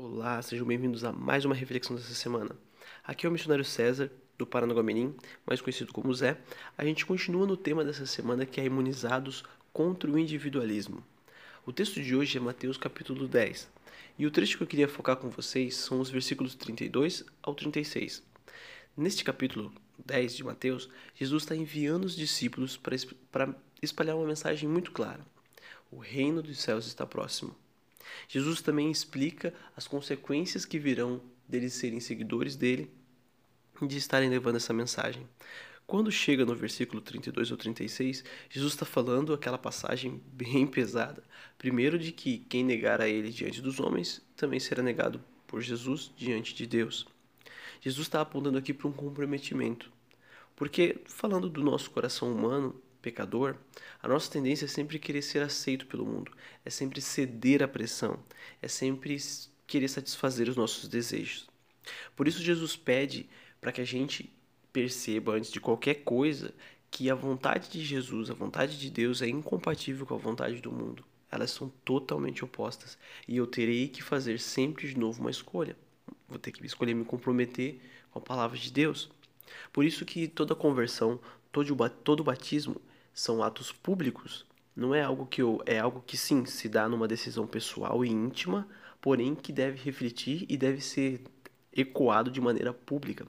Olá, sejam bem-vindos a mais uma reflexão dessa semana. Aqui é o missionário César, do Paranaguamirim, mais conhecido como Zé. A gente continua no tema dessa semana que é imunizados contra o individualismo. O texto de hoje é Mateus capítulo 10. E o trecho que eu queria focar com vocês são os versículos 32 ao 36. Neste capítulo 10 de Mateus, Jesus está enviando os discípulos para espalhar uma mensagem muito clara. O reino dos céus está próximo. Jesus também explica as consequências que virão deles serem seguidores dele e de estarem levando essa mensagem. Quando chega no versículo 32 ou 36, Jesus está falando aquela passagem bem pesada. Primeiro, de que quem negar a ele diante dos homens também será negado por Jesus diante de Deus. Jesus está apontando aqui para um comprometimento. Porque, falando do nosso coração humano, pecador, a nossa tendência é sempre querer ser aceito pelo mundo, é sempre ceder à pressão, é sempre querer satisfazer os nossos desejos. Por isso, Jesus pede para que a gente perceba, antes de qualquer coisa, que a vontade de Jesus, a vontade de Deus é incompatível com a vontade do mundo. Elas são totalmente opostas e eu terei que fazer sempre de novo uma escolha. Vou ter que escolher me comprometer com a palavra de Deus. Por isso que toda conversão, todo, todo batismo são atos públicos, não é algo que eu, é algo que sim se dá numa decisão pessoal e íntima, porém que deve refletir e deve ser ecoado de maneira pública.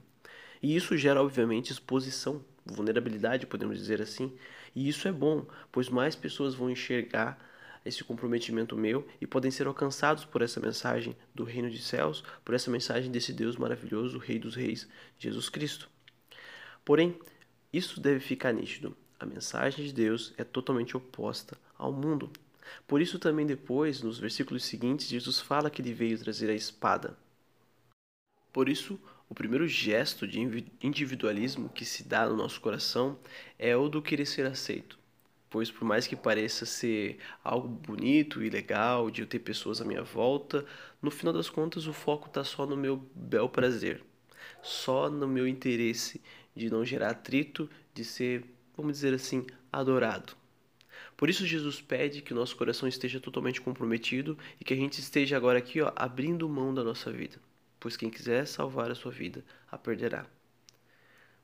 E isso gera obviamente exposição, vulnerabilidade, podemos dizer assim. E isso é bom, pois mais pessoas vão enxergar esse comprometimento meu e podem ser alcançados por essa mensagem do reino de céus, por essa mensagem desse Deus maravilhoso, Rei dos Reis, Jesus Cristo. Porém, isso deve ficar nítido. A mensagem de Deus é totalmente oposta ao mundo. Por isso, também depois, nos versículos seguintes, Jesus fala que ele veio trazer a espada. Por isso, o primeiro gesto de individualismo que se dá no nosso coração é o do querer ser aceito. Pois, por mais que pareça ser algo bonito e legal de eu ter pessoas à minha volta, no final das contas o foco está só no meu bel prazer, só no meu interesse de não gerar atrito, de ser vamos dizer assim, adorado. Por isso Jesus pede que o nosso coração esteja totalmente comprometido e que a gente esteja agora aqui, ó, abrindo mão da nossa vida, pois quem quiser salvar a sua vida a perderá.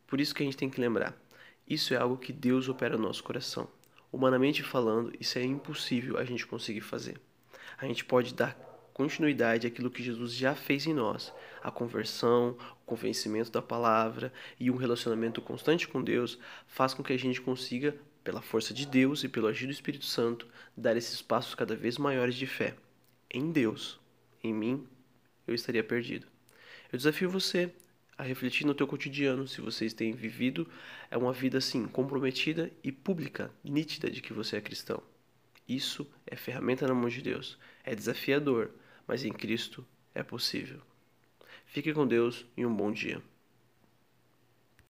Por isso que a gente tem que lembrar, isso é algo que Deus opera no nosso coração. Humanamente falando, isso é impossível a gente conseguir fazer. A gente pode dar continuidade àquilo que Jesus já fez em nós, a conversão, o convencimento da palavra e um relacionamento constante com Deus faz com que a gente consiga, pela força de Deus e pelo agir do Espírito Santo, dar esses passos cada vez maiores de fé. Em Deus, em mim, eu estaria perdido. Eu desafio você a refletir no teu cotidiano se vocês têm vivido é uma vida assim comprometida e pública, nítida de que você é cristão. Isso é ferramenta na mão de Deus. É desafiador, mas em Cristo é possível. Fique com Deus e um bom dia.